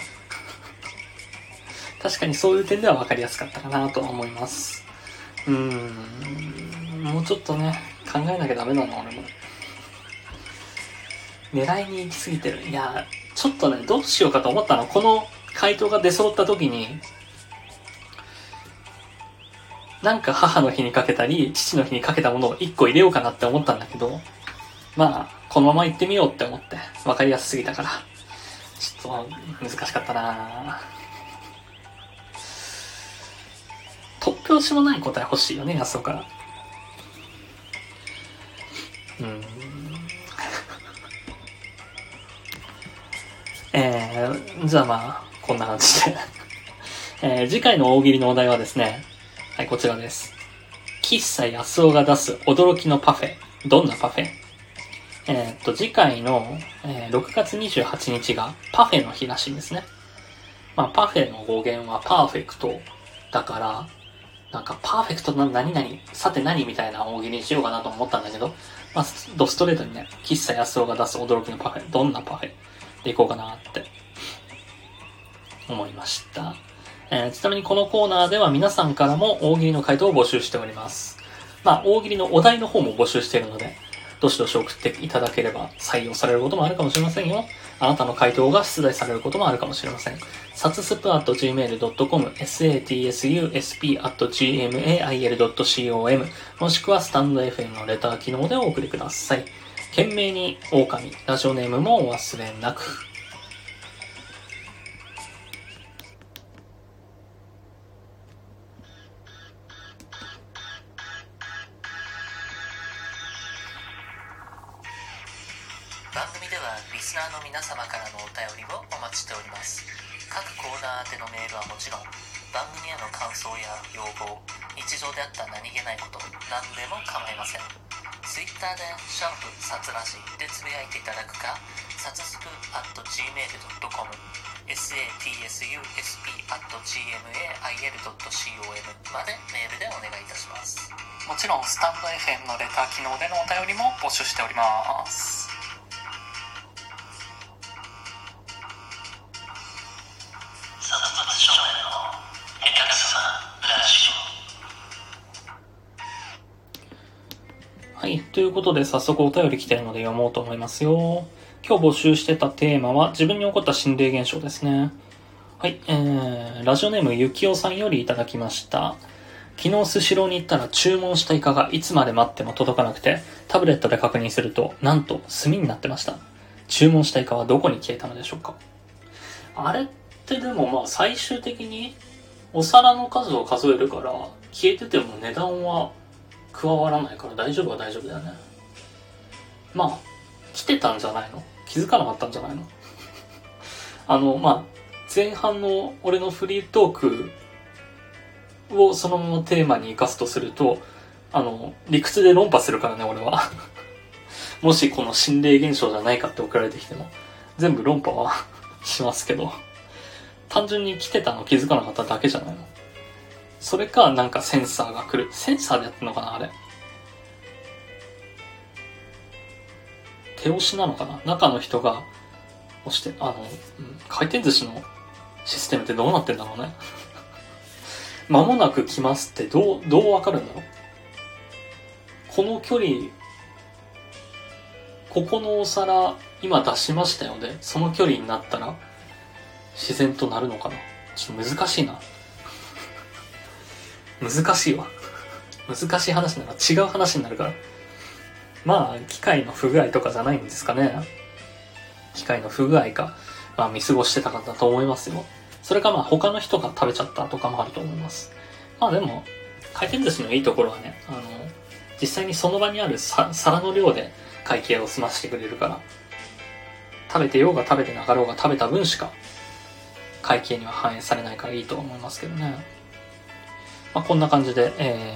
確かにそういう点では分かりやすかったかなと思います。うーん。もうちょっとね、考えなきゃダメだな、俺も。狙いに行き過ぎてる。いや、ちょっとね、どうしようかと思ったの。この回答が出揃った時に、なんか母の日にかけたり、父の日にかけたものを1個入れようかなって思ったんだけど、まあ、このまま行ってみようって思って、分かりやすすぎたから、ちょっと難しかったな突拍子もない答え欲しいよね、安尾から。うん。えー、じゃあまあ、こんな感じでえー、次回の大喜利のお題はですね、はい、こちらです。喫茶安尾が出す驚きのパフェ。どんなパフェ？えー、っと、次回の、えー、6月28日がパフェの日らしいんですね。まあ、パフェの語源はパーフェクトだから、なんかパーフェクトな何々、さて何みたいな大喜利にしようかなと思ったんだけど、まあ、ドストレートにね、喫茶安尾が出す驚きのパフェ、どんなパフェでいこうかなって思いました。えー、ちなみにこのコーナーでは皆さんからも大喜利の回答を募集しております。まあ、大喜利のお題の方も募集しているので、どしどし送っていただければ採用されることもあるかもしれませんよ。あなたの回答が出題されることもあるかもしれません。サツスプ at gmail.com、satsusp.gmail.com、もしくはスタンド FM のレター機能でお送りください。懸命に狼、ラジオネームもお忘れなく。ナーの皆様からのお便りをお待ちしております。各コーナー宛てのメールはもちろん番組への感想や要望日常であった何気ないこと何でも構いません。Twitter で「シャープサツラジ」でつぶやいていただくかサツスプ at gmail.com satsusp at gmail.com までメールでお願いいたします。もちろんスタンド FM のレター機能でのお便りも募集しております。ということで、早速お便り来てるので読もうと思いますよ。今日募集してたテーマは、自分に起こった心霊現象ですね。はい。えー、ラジオネームゆきおさんよりいただきました。昨日スシローに行ったら注文したイカがいつまで待っても届かなくて、タブレットで確認すると、なんと炭になってました。注文したイカはどこに消えたのでしょうかあれってでもまあ最終的にお皿の数を数えるから、消えてても値段は加わらないから大丈夫は大丈夫だよね。まあ、来てたんじゃないの？気づかなかったんじゃないの？あの、まあ、前半の俺のフリートークをそのままテーマに生かすとすると、あの、理屈で論破するからね、俺は。もしこの心霊現象じゃないかって送られてきても、全部論破は しますけど、単純に来てたの気づかなかっただけじゃないの？それか、なんかセンサーが来る。センサーでやってんのかなあれ？手押しなのかな？中の人が押して、あの、回転寿司のシステムってどうなってんだろうね。間もなく来ますってどう、どうわかるんだろう？この距離、ここのお皿、今出しましたよね？その距離になったら、自然となるのかな？ちょっと難しいな。難しいわ。難しい話なら違う話になるから。まあ、機械の不具合とかじゃないんですかね。機械の不具合か、まあ見過ごしてたかだと思いますよ。それかまあ他の人が食べちゃったとかもあると思います。まあでも、回転寿司のいいところはね、あの、実際にその場にある皿の量で会計を済ませてくれるから、食べてようが食べてなかろうが食べた分しか会計には反映されないからいいと思いますけどね。まあこんな感じで、え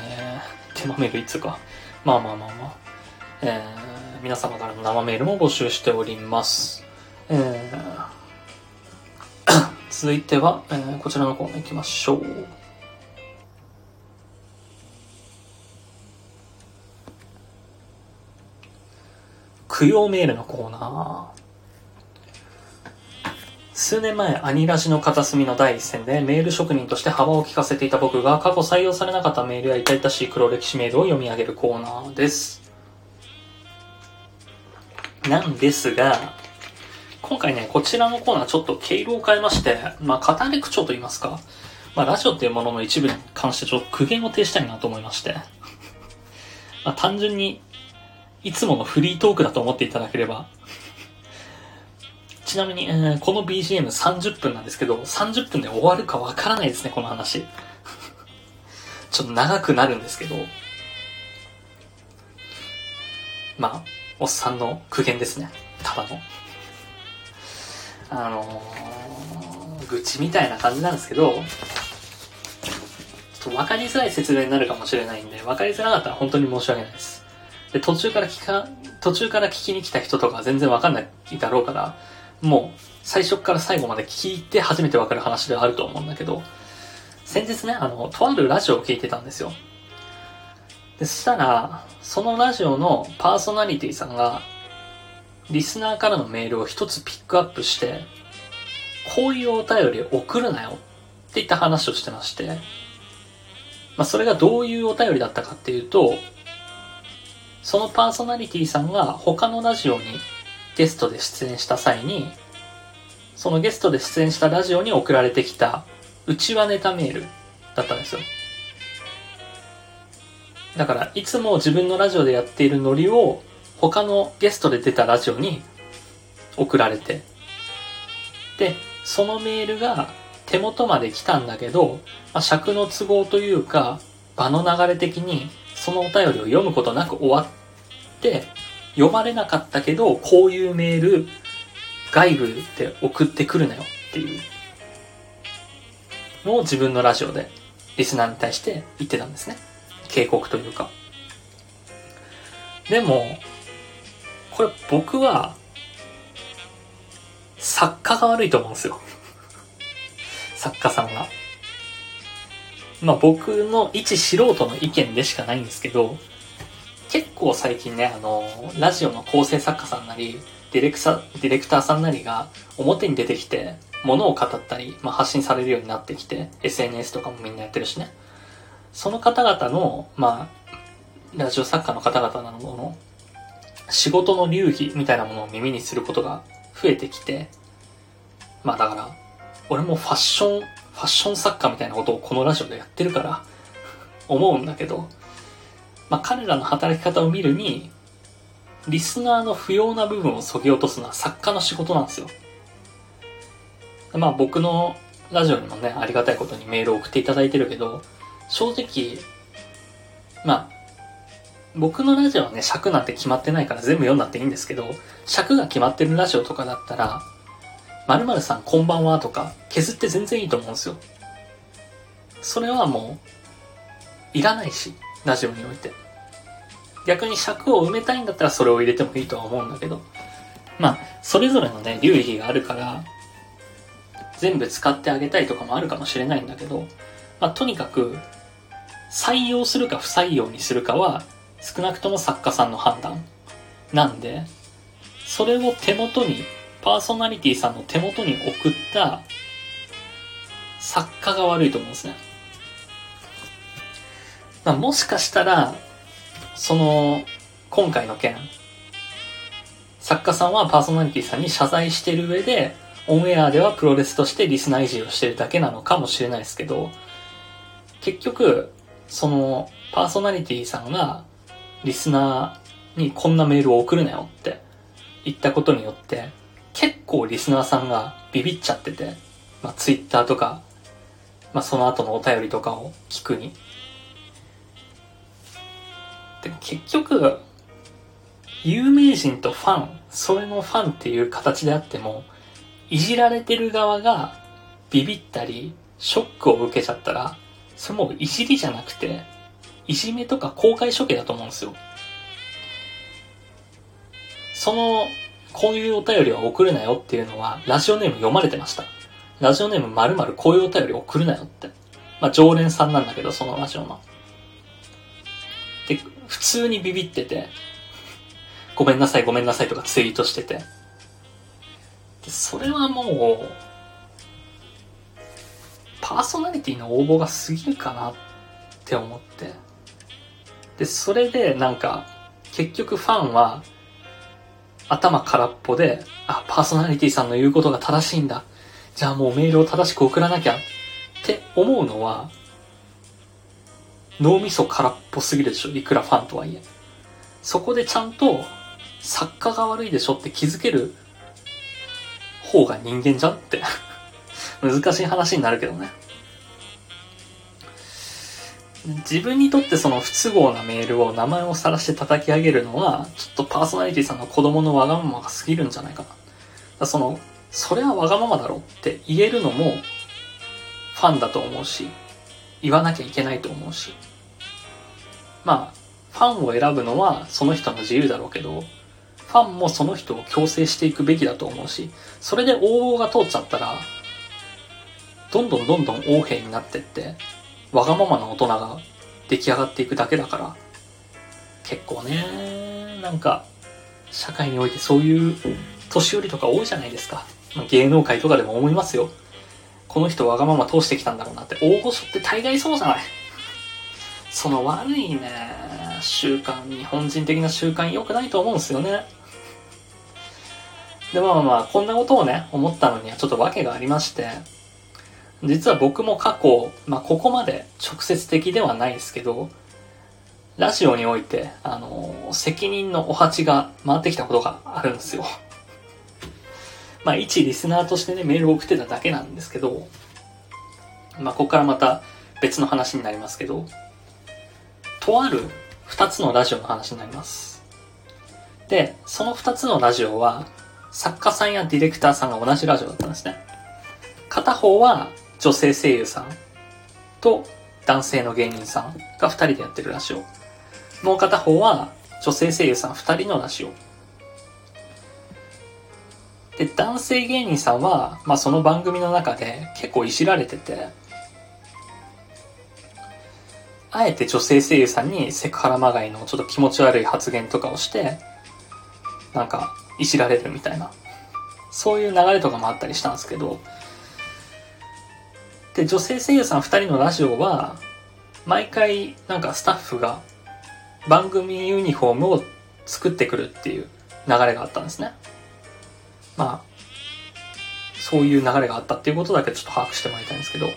ー、手間メールいつか。まあまあまあまあ。えー、皆様からの生メールも募集しております。えー、続いては、えーこちらのコーナー行きましょう。供養メールのコーナー。数年前、アニラジの片隅の第一線でメール職人として幅を利かせていた僕が過去採用されなかったメールや痛々しい黒歴史メールを読み上げるコーナーです。なんですが、今回ね、こちらのコーナーちょっと毛色を変えまして、まあ、語り口調と言いますか、まあ、ラジオっていうものの一部に関してちょっと苦言を呈したいなと思いまして、まあ、単純に、いつものフリートークだと思っていただければ、ちなみに、えーこの BGM30 分なんですけど、30分で終わるかわからないですね、この話。ちょっと長くなるんですけど、まあ、おっさんの苦言ですね。ただの。あのー、愚痴みたいな感じなんですけど、ちょっと分かりづらい説明になるかもしれないんで、分かりづらかったら本当に申し訳ないです。で、途中から聞か、途中から聞きに来た人とか全然分かんないだろうから、もう、最初から最後まで聞いて初めて分かる話ではあると思うんだけど、先日ね、あの、とあるラジオを聞いてたんですよ。で、そしたら、そのラジオのパーソナリティさんが、リスナーからのメールを一つピックアップして、こういうお便り送るなよっていった話をしてまして、まあそれがどういうお便りだったかっていうと、そのパーソナリティさんが他のラジオにゲストで出演した際に、そのゲストで出演したラジオに送られてきた内輪ネタメールだったんですよ。だから、いつも自分のラジオでやっているノリを他のゲストで出たラジオに送られて、で、そのメールが手元まで来たんだけど、まあ、尺の都合というか、場の流れ的にそのお便りを読むことなく終わって、読まれなかったけど、こういうメール、外部で送ってくるなよっていうのを自分のラジオでリスナーに対して言ってたんですね。警告というか。でも、これ僕は、作家が悪いと思うんですよ。作家さんが。まあ僕の一素人の意見でしかないんですけど、結構最近ね、あの、ラジオの構成作家さんなり、ディレクサディレクターさんなりが表に出てきて、ものを語ったり、まあ、発信されるようになってきて、SNS とかもみんなやってるしね。その方々の、まあ、ラジオ作家の方々なのの、仕事の流儀みたいなものを耳にすることが増えてきて、まあだから、俺もファッション、ファッション作家みたいなことをこのラジオでやってるから、思うんだけど、まあ彼らの働き方を見るに、リスナーの不要な部分を削ぎ落とすのは作家の仕事なんですよ。まあ僕のラジオにもね、ありがたいことにメールを送っていただいてるけど、正直、まあ、僕のラジオはね、尺なんて決まってないから全部読んだっていいんですけど、尺が決まってるラジオとかだったら、〇〇さんこんばんはとか、削って全然いいと思うんですよ。それはもう、いらないし、ラジオにおいて。逆に尺を埋めたいんだったらそれを入れてもいいとは思うんだけど、まあ、それぞれのね、流儀があるから、全部使ってあげたいとかもあるかもしれないんだけど、まあ、とにかく、採用するか不採用にするかは、少なくとも作家さんの判断なんで、それを手元に、パーソナリティさんの手元に送った作家が悪いと思うんですね。まあ、もしかしたら、その、今回の件、作家さんはパーソナリティさんに謝罪してる上で、オンエアではプロレスとしてリスナーいじりをしてるだけなのかもしれないですけど、結局、その、パーソナリティさんが、リスナーにこんなメールを送るなよって言ったことによって、結構リスナーさんがビビっちゃってて、まあ、ツイッターとか、まあ、その後のお便りとかを聞くに。で結局、有名人とファン、それのファンっていう形であっても、いじられてる側がビビったり、ショックを受けちゃったら、それもいじりじゃなくて、いじめとか公開処刑だと思うんですよ。その、こういうお便りは送るなよっていうのは、ラジオネーム読まれてました。ラジオネーム〇〇こういうお便り送るなよって。まあ、常連さんなんだけど、そのラジオの。普通にビビってて、ごめんなさいごめんなさいとかツイートしてて。で、それはもう、パーソナリティの応募が過ぎるかなって思って。で、それでなんか、結局ファンは、頭空っぽで、あ、パーソナリティさんの言うことが正しいんだ。じゃあもうメールを正しく送らなきゃって思うのは、脳みそ空っぽすぎるでしょ？いくらファンとはいえ。そこでちゃんと、作家が悪いでしょって気づける方が人間じゃんって 難しい話になるけどね。自分にとってその不都合なメールを名前を晒して叩き上げるのは、ちょっとパーソナリティさんの子供のわがままが過ぎるんじゃないかな。だその、それはわがままだろって言えるのも、ファンだと思うし、言わなきゃいけないと思うし。まあ、ファンを選ぶのはその人の自由だろうけど、ファンもその人を強制していくべきだと思うし、それで応募が通っちゃったら、どんどんどんどん横柄になってって、わがままな大人が出来上がっていくだけだから、結構ね、なんか、社会においてそういう年寄りとか多いじゃないですか。芸能界とかでも思いますよ。この人わがまま通してきたんだろうなって、大御所って大概そうじゃない。その悪いね、習慣、日本人的な習慣良くないと思うんですよね。で、まあまあ、こんなことをね、思ったのにはちょっと訳がありまして、実は僕も過去、まあここまで直接的ではないですけど、ラジオにおいて、あの、責任のお鉢が回ってきたことがあるんですよ。まあ一リスナーとしてね、メールを送ってただけなんですけど、まあここからまた別の話になりますけど、とある二つのラジオの話になります。で、その2つのラジオは、作家さんやディレクターさんが同じラジオだったんですね。片方は女性声優さんと男性の芸人さんが2人でやってるラジオ。もう片方は女性声優さん2人のラジオ。で、男性芸人さんは、まあその番組の中で結構いじられてて、あえて女性声優さんにセクハラまがいのちょっと気持ち悪い発言とかをして、なんか、いじられるみたいな、そういう流れとかもあったりしたんですけど、で、女性声優さん二人のラジオは、毎回なんかスタッフが番組ユニフォームを作ってくるっていう流れがあったんですね。まあ、そういう流れがあったっていうことだけちょっと把握してもらいたいんですけど、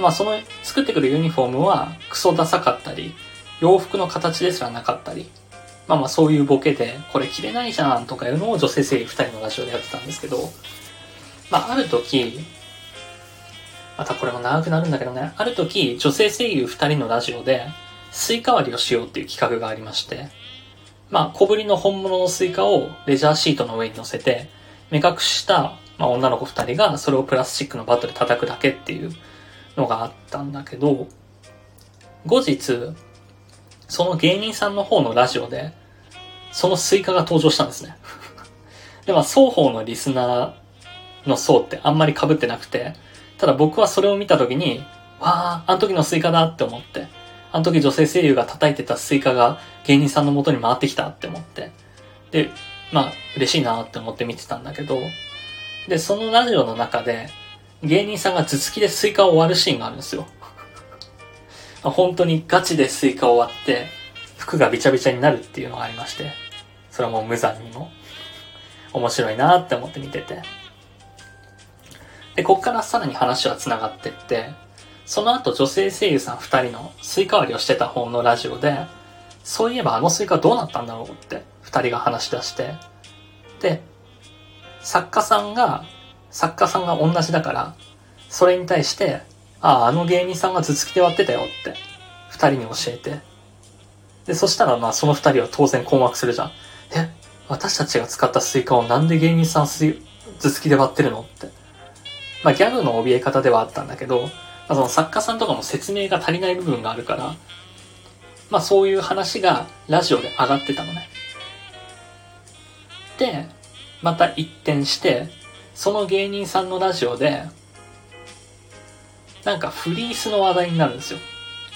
まあその作ってくるユニフォームはクソダサかったり、洋服の形ですらなかったり、まあまあそういうボケで、これ着れないじゃんとかいうのを女性声優二人のラジオでやってたんですけど、まあある時、またこれも長くなるんだけどね、ある時女性声優二人のラジオで、スイカ割りをしようっていう企画がありまして、まあ小ぶりの本物のスイカをレジャーシートの上に乗せて、目隠した、まあ、女の子二人がそれをプラスチックのバットで叩くだけっていうのがあったんだけど、後日、その芸人さんの方のラジオで、そのスイカが登場したんですね。で、まあ、双方のリスナーの層ってあんまり被ってなくて、ただ僕はそれを見た時に、わあ、あの時のスイカだって思って、あの時女性声優が叩いてたスイカが芸人さんの元に回ってきたって思って、で、まあ、嬉しいなって思って見てたんだけど、で、そのラジオの中で、芸人さんが頭突きでスイカを割るシーンがあるんですよ。本当にガチでスイカを割って、服がびちゃびちゃになるっていうのがありまして、それはもう無残にも面白いなって思って見てて。で、こっからさらに話は繋がってって、その後女性声優さん二人のスイカ割りをしてた方のラジオで、そういえばあのスイカどうなったんだろうって二人が話し出して、で、作家さんが、作家さんが同じだから、それに対して、ああ、あの芸人さんが頭突きで割ってたよって、二人に教えて。で、そしたらまあその二人は当然困惑するじゃん。え、私たちが使ったスイカをなんで芸人さん、頭突きで割ってるのって。まあギャグの怯え方ではあったんだけど、まあ、その作家さんとかも説明が足りない部分があるから、まあそういう話がラジオで上がってたのね。で、また一転して、その芸人さんのラジオで、なんかフリースの話題になるんですよ。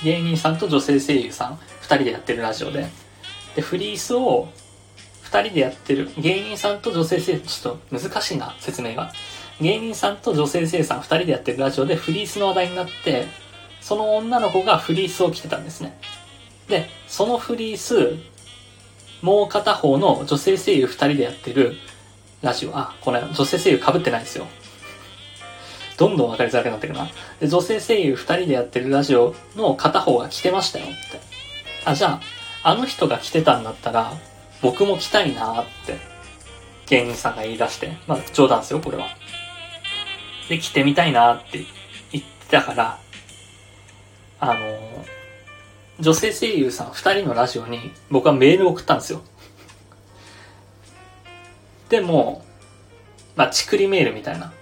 芸人さんと女性声優さん、二人でやってるラジオで。で、フリースを二人でやってる、芸人さんと女性声優、ちょっと難しいな、説明が。芸人さんと女性声優さん二人でやってるラジオでフリースの話題になって、その女の子がフリースを着てたんですね。で、そのフリース、もう片方の女性声優二人でやってるラジオ、あ、これ女性声優被ってないですよ。どんどん分かりづらくなってくな。で、女性声優二人でやってるラジオの片方が来てましたよって。あ、じゃあ、あの人が来てたんだったら、僕も来たいなって、芸人さんが言い出して、まあ冗談ですよ、これは。で、来てみたいなって言ってたから、あのー、女性声優さん二人のラジオに僕はメールを送ったんですよ。でも、まあ、ちくりメールみたいな。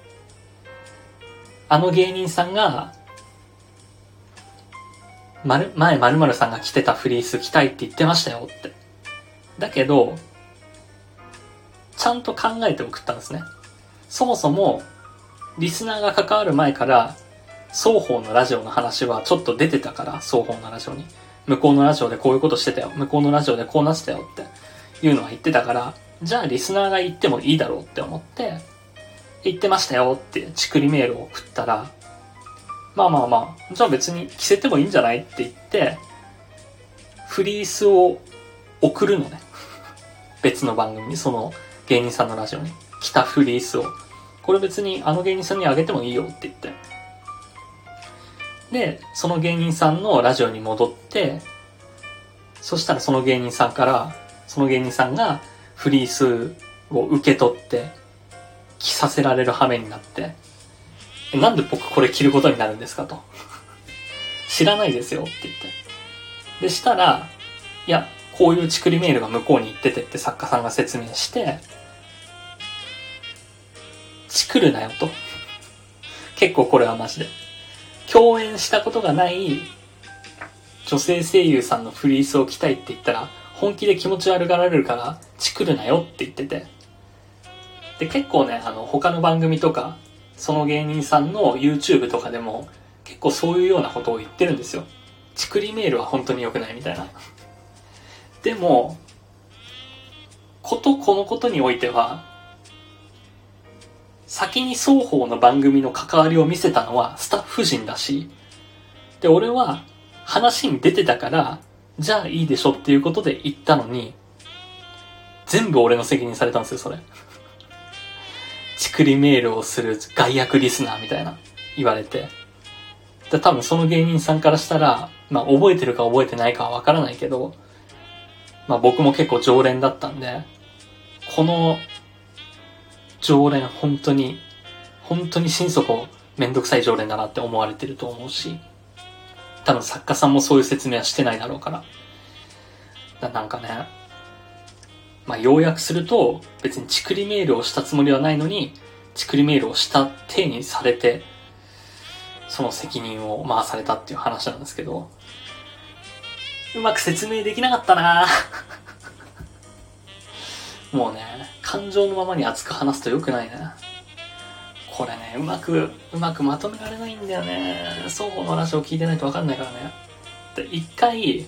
あの芸人さんが、まる、前〇〇さんが着てたフリース着たいって言ってましたよって。だけど、ちゃんと考えて送ったんですね。そもそも、リスナーが関わる前から、双方のラジオの話はちょっと出てたから、双方のラジオに。向こうのラジオでこういうことしてたよ。向こうのラジオでこうなってたよっていうのは言ってたから、じゃあリスナーが言ってもいいだろうって思って、言ってましたよってちくりメールを送ったら、まあまあまあ、じゃあ別に着せてもいいんじゃないって言って、フリースを送るのね。別の番組に、その芸人さんのラジオに。着たフリースを。これ別にあの芸人さんにあげてもいいよって言って。で、その芸人さんのラジオに戻って、そしたらその芸人さんから、その芸人さんが、フリースを受け取って、着させられる羽目になって、えなんで僕これ着ることになるんですかと。知らないですよって言って。で、したら、いや、こういうチクリメールが向こうに行っててって作家さんが説明して、チクるなよと。結構これはマジで。共演したことがない女性声優さんのフリースを着たいって言ったら、本気で気持ち悪がられるから、チクるなよって言ってて。で、結構ね、あの、他の番組とか、その芸人さんの YouTube とかでも、結構そういうようなことを言ってるんですよ。チクリメールは本当に良くないみたいな。でも、ことこのことにおいては、先に双方の番組の関わりを見せたのはスタッフ陣だし、で、俺は話に出てたから、じゃあいいでしょっていうことで言ったのに、全部俺の責任されたんですよ、それ。チクリメールをする外役リスナーみたいな言われて。で多分その芸人さんからしたら、まあ覚えてるか覚えてないかはわからないけど、まあ僕も結構常連だったんで、この常連本当に、本当に心底めんどくさい常連だなって思われてると思うし、多分作家さんもそういう説明はしてないだろうから。だなんかね、まあ要約すると、別にチクリメールをしたつもりはないのに、チクリメールをした体にされて、その責任を回されたっていう話なんですけど、うまく説明できなかったなもうね、感情のままに熱く話すと良くないね。これね、うまく、うまくまとめられないんだよね。双方の話を聞いてないと分かんないからね。で、一回、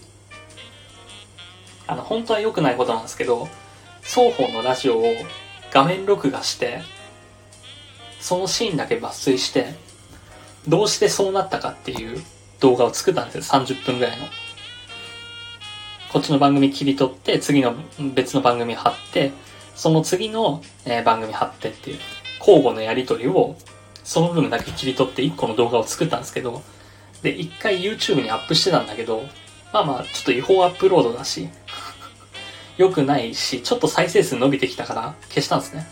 あの、本当は良くないことなんですけど、双方のラジオを画面録画して、そのシーンだけ抜粋して、どうしてそうなったかっていう動画を作ったんですよ。30分ぐらいの。こっちの番組切り取って、次の別の番組貼って、その次の、え番組貼ってっていう、交互のやり取りを、その部分だけ切り取って1個の動画を作ったんですけど、で、1回 YouTube にアップしてたんだけど、まあまあ、ちょっと違法アップロードだし、良くないし、ちょっと再生数伸びてきたから消したんですね。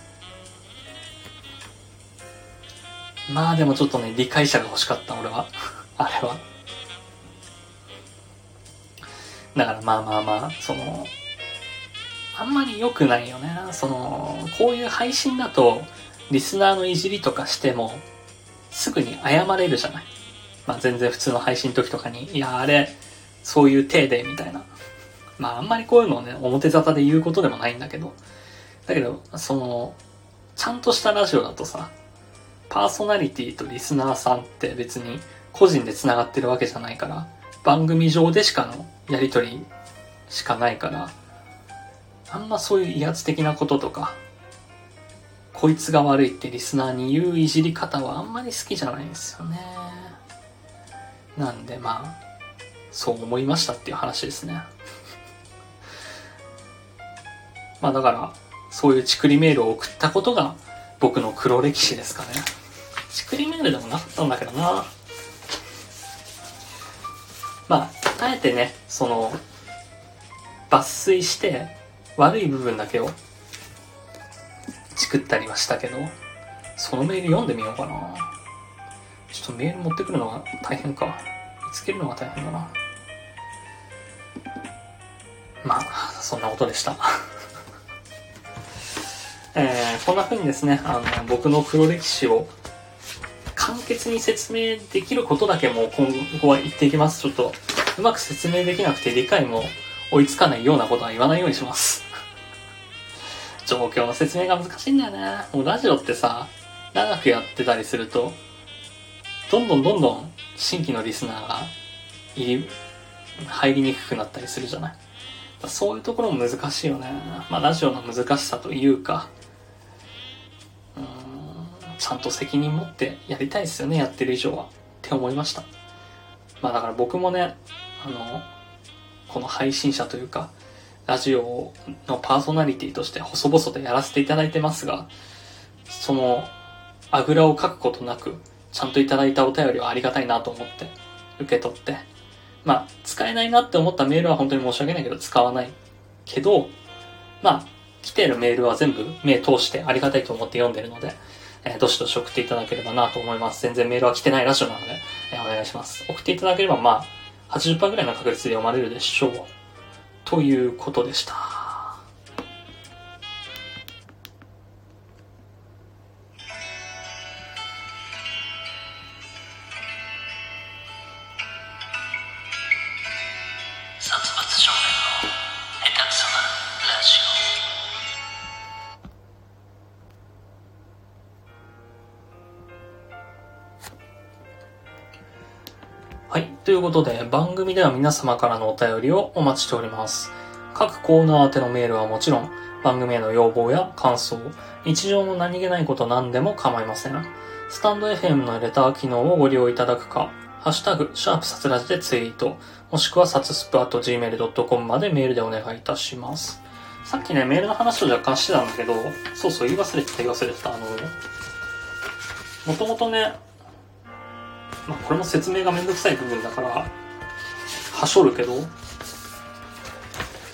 まあでもちょっとね、理解者が欲しかった、俺は。あれは。だからまあまあまあ、その、あんまり良くないよね。その、こういう配信だと、リスナーのいじりとかしても、すぐに謝れるじゃない。まあ全然普通の配信時とかに、いや、あれ、そういう体で、みたいな。まああんまりこういうのをね、表沙汰で言うことでもないんだけど、だけど、その、ちゃんとしたラジオだとさ、パーソナリティとリスナーさんって別に個人で繋がってるわけじゃないから、番組上でしかのやりとりしかないから、あんまそういう威圧的なこととか、こいつが悪いってリスナーに言ういじり方はあんまり好きじゃないんですよね。なんでまあ、そう思いましたっていう話ですね。まあだから、そういうチクリメールを送ったことが僕の黒歴史ですかね。チクリメールでもなかったんだけどな。まあ、あえてね、その、抜粋して悪い部分だけを作ったりはしたけど、そのメール読んでみようかな。ちょっとメール持ってくるのが大変か。見つけるのが大変だな。まあ、そんなことでした。えーこんな風にですね、あの、僕の黒歴史を簡潔に説明できることだけもう今後は言っていきます。ちょっと、うまく説明できなくて理解も追いつかないようなことは言わないようにします。状況の説明が難しいんだよね。もうラジオってさ、長くやってたりすると、どんどんどんどん新規のリスナーが入り、入りにくくなったりするじゃない。そういうところも難しいよね。まあラジオの難しさというか、うんちゃんと責任持ってやりたいですよね、やってる以上は。って思いました。まあだから僕もね、の、この配信者というか、ラジオのパーソナリティとして細々とやらせていただいてますが、その、あぐらをかくことなく、ちゃんといただいたお便りはありがたいなと思って、受け取って、まあ、使えないなって思ったメールは本当に申し訳ないけど、使わない。けど、まあ、来ているメールは全部目通してありがたいと思って読んでるので、えーどしどし送っていただければなと思います。全然メールは来てないラジオなので、えーお願いします。送っていただければ、まあ、80%ぐらいの確率で読まれるでしょう。ということでした。はい。ということで、番組では皆様からのお便りをお待ちしております。各コーナー宛てのメールはもちろん、番組への要望や感想、日常の何気ないこと何でも構いません。スタンド FM のレター機能をご利用いただくか、ハッシュタグ、シャープサツラジでツイート、もしくはサツスプ at gmail.com までメールでお願いいたします。さっきね、メールの話を若干してたんだけど、そうそう、言い忘れてた、言い忘れてた。あの、もともとね、まあ、これも説明がめんどくさい部分だから、はしょるけど、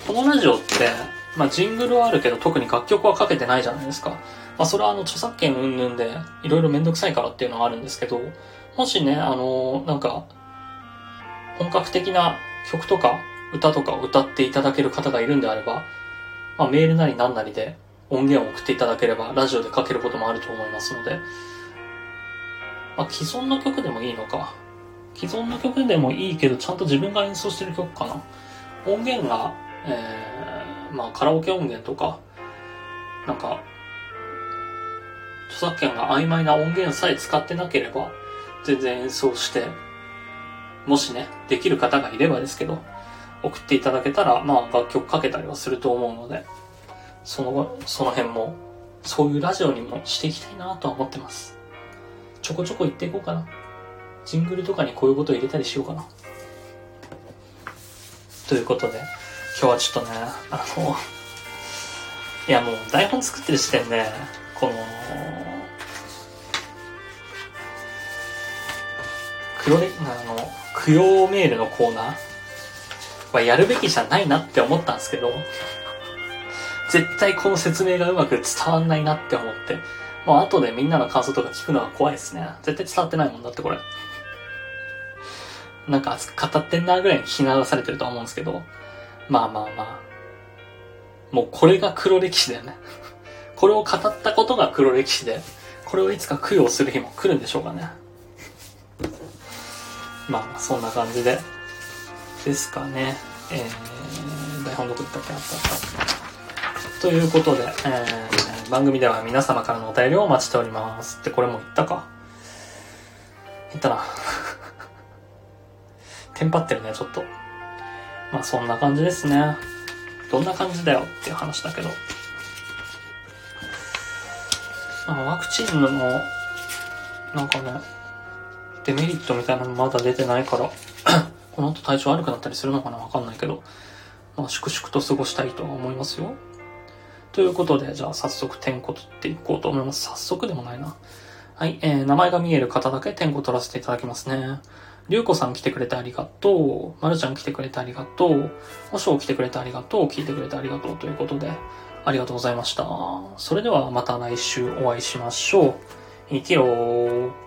このラジオって、まあ、ジングルはあるけど、特に楽曲はかけてないじゃないですか。まあ、それはあの、著作権云々で、いろいろめんどくさいからっていうのはあるんですけど、もしね、あのなんか、本格的な曲とか、歌とかを歌っていただける方がいるんであれば、まあ、メールなり何なりで音源を送っていただければ、ラジオでかけることもあると思いますので、まあ、既存の曲でもいいのか。既存の曲でもいいけど、ちゃんと自分が演奏してる曲かな。音源が、えー、まあ、カラオケ音源とか、なんか、著作権が曖昧な音源さえ使ってなければ、全然演奏して、もしね、できる方がいればですけど、送っていただけたら、まあ、楽曲かけたりはすると思うので、その、その辺も、そういうラジオにもしていきたいなとは思ってます。ちょこちょこ言っていこうかな。ジングルとかにこういうことを入れたりしようかな。ということで、今日はちょっとね、あの、いやもう台本作ってる時点で、この、黒で、あの、供養メールのコーナーはやるべきじゃないなって思ったんですけど、絶対この説明がうまく伝わんないなって思って、もう後でみんなの感想とか聞くのは怖いですね。絶対伝わってないもんだってこれ。なんか熱く語ってんなぐらいに聞き流されてるとは思うんですけど、まあまあまあ。もうこれが黒歴史だよね。これを語ったことが黒歴史で、これをいつか供養する日も来るんでしょうかね。まあまあそんな感じで、ですかね。えー、台本どこ行ったっけ？あったあった。ということで、えー、番組では皆様からのお便りをお待ちしております。ってこれも言ったか言ったな。テンパってるね、ちょっと。まあそんな感じですね。どんな感じだよっていう話だけど。まあワクチンの、なんかね、デメリットみたいなのまだ出てないから、この後体調悪くなったりするのかなわかんないけど、まあ粛々と過ごしたいとは思いますよ。ということで、じゃあ早速点呼取っていこうと思います。早速でもないな。はい、えー、名前が見える方だけ点呼取らせていただきますね。りゅうこさん来てくれてありがとう。まるちゃん来てくれてありがとう。おしょう来てくれてありがとう。聞いてくれてありがとう。ということで、ありがとうございました。それではまた来週お会いしましょう。生きよー。